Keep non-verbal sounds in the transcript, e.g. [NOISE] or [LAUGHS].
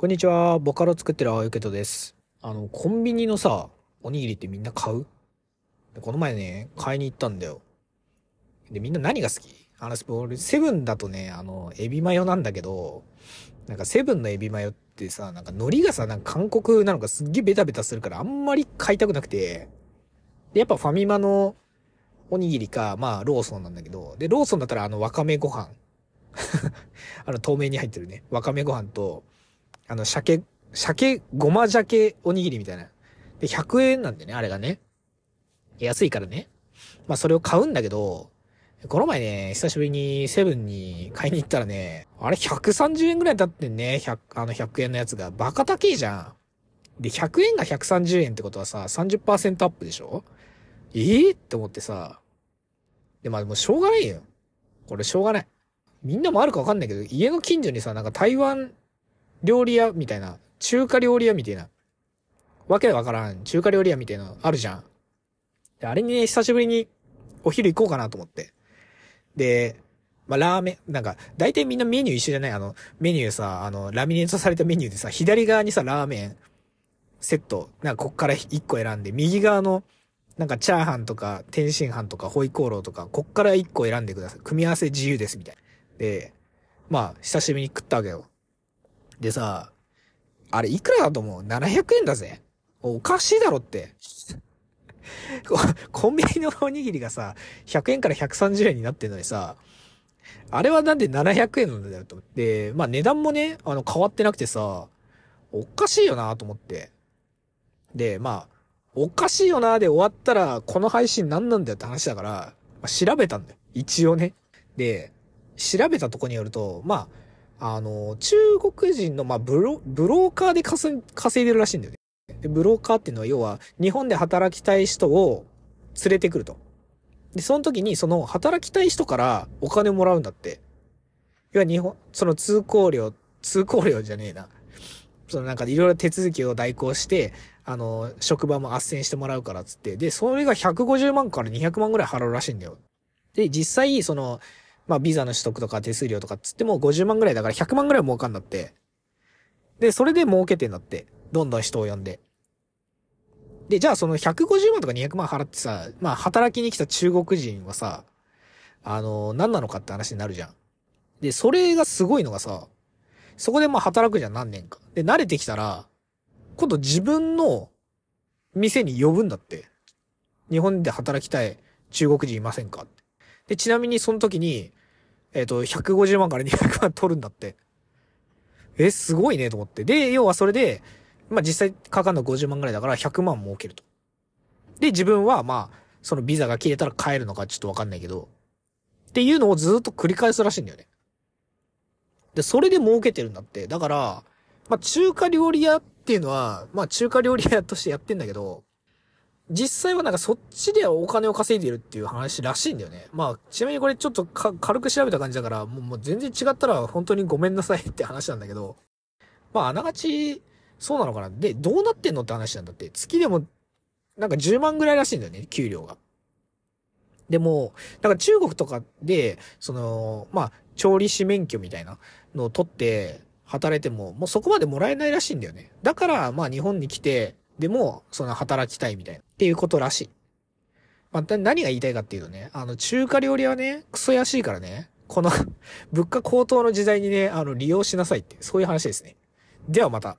こんにちは。ボカロ作ってる青ゆけとです。あの、コンビニのさ、おにぎりってみんな買う？でこの前ね、買いに行ったんだよ。で、みんな何が好き？あの、俺、セブンだとね、あの、エビマヨなんだけど、なんかセブンのエビマヨってさ、なんか海苔がさ、なんか韓国なのかすっげえベタベタするからあんまり買いたくなくて、で、やっぱファミマのおにぎりか、まあ、ローソンなんだけど、で、ローソンだったらあの、わかめご飯。[LAUGHS] あの、透明に入ってるね。わかめご飯と、あの、鮭、鮭、ごま鮭おにぎりみたいな。で、100円なんでね、あれがね。安いからね。まあ、それを買うんだけど、この前ね、久しぶりにセブンに買いに行ったらね、あれ130円ぐらいだってんね、100、あの100円のやつが。バカ高いじゃん。で、100円が130円ってことはさ、30%アップでしょ？ええって思ってさ。で、まあ、もうしょうがないよ。これしょうがない。みんなもあるかわかんないけど、家の近所にさ、なんか台湾料理屋みたいな、中華料理屋みたいな、わけわからん、中華料理屋みたいなあるじゃん。で、あれにね、久しぶりにお昼行こうかなと思って。で、まあ、ラーメン、なんか、大体みんなメニュー一緒じゃない？あの、メニューさ、あの、ラミネートされたメニューでさ、左側にさ、ラーメン、セット、なんかこっから1個選んで、右側の、なんかチャーハンとか、天津飯とか、ホイコーローとか、こっから1個選んでください。組み合わせ自由です、みたいな。で、まあ、久しぶりに食ったわけよ。でさ、あれいくらだと思う ?700 円だぜ。おかしいだろって。[LAUGHS] コンビニのおにぎりがさ、100円から130円になってんのにさ、あれはなんで700円なんだよと思って。まあ値段もね、あの変わってなくてさ、おかしいよなと思って。で、まあ、おかしいよなで終わったら、この配信何なんだよって話だから、まあ、調べたんだよ。一応ね。で、調べたとこによると、まあ、あの、中国人の、まあ、ブロ、ブローカーで稼い稼いでるらしいんだよね。で、ブローカーっていうのは、要は、日本で働きたい人を連れてくると。で、その時に、その、働きたい人からお金をもらうんだって。要は、日本、その通行料、通行料じゃねえな。そのなんかいろいろ手続きを代行して、あの、職場も斡旋してもらうからっつって。で、それが150万から200万ぐらい払うらしいんだよ。で、実際、その、まあ、ビザの取得とか手数料とかっつっても50万ぐらいだから100万ぐらい儲かんだって。で、それで儲けてんだって。どんどん人を呼んで。で、じゃあその150万とか200万払ってさ、まあ、働きに来た中国人はさ、あの、何なのかって話になるじゃん。で、それがすごいのがさ、そこでまあ働くじゃん、何年か。で、慣れてきたら、今度自分の店に呼ぶんだって。日本で働きたい中国人いませんか。で、ちなみにその時に、えっ、と、150万から200万取るんだって。え、すごいねと思って。で、要はそれで、まあ実際かかるの50万ぐらいだから100万儲けると。で、自分はまあ、そのビザが切れたら帰るのかちょっとわかんないけど、っていうのをずっと繰り返すらしいんだよね。で、それで儲けてるんだって。だから、まあ中華料理屋っていうのは、まあ中華料理屋としてやってんだけど、実際はなんかそっちではお金を稼いでるっていう話らしいんだよね。まあ、ちなみにこれちょっと軽く調べた感じだから、もうもう全然違ったら本当にごめんなさいって話なんだけど、まああながち、そうなのかな？で、どうなってんのって話なんだって。月でも、なんか10万ぐらいらしいんだよね、給料が。でも、なんか中国とかで、その、まあ、調理師免許みたいなのを取って働いても、もうそこまでもらえないらしいんだよね。だから、まあ日本に来て、でも、その働きたいみたいな。っていうことらしい。まあ、何が言いたいかっていうとね、あの、中華料理はね、クソ安いからね、この [LAUGHS] 物価高騰の時代にね、あの、利用しなさいって、そういう話ですね。ではまた。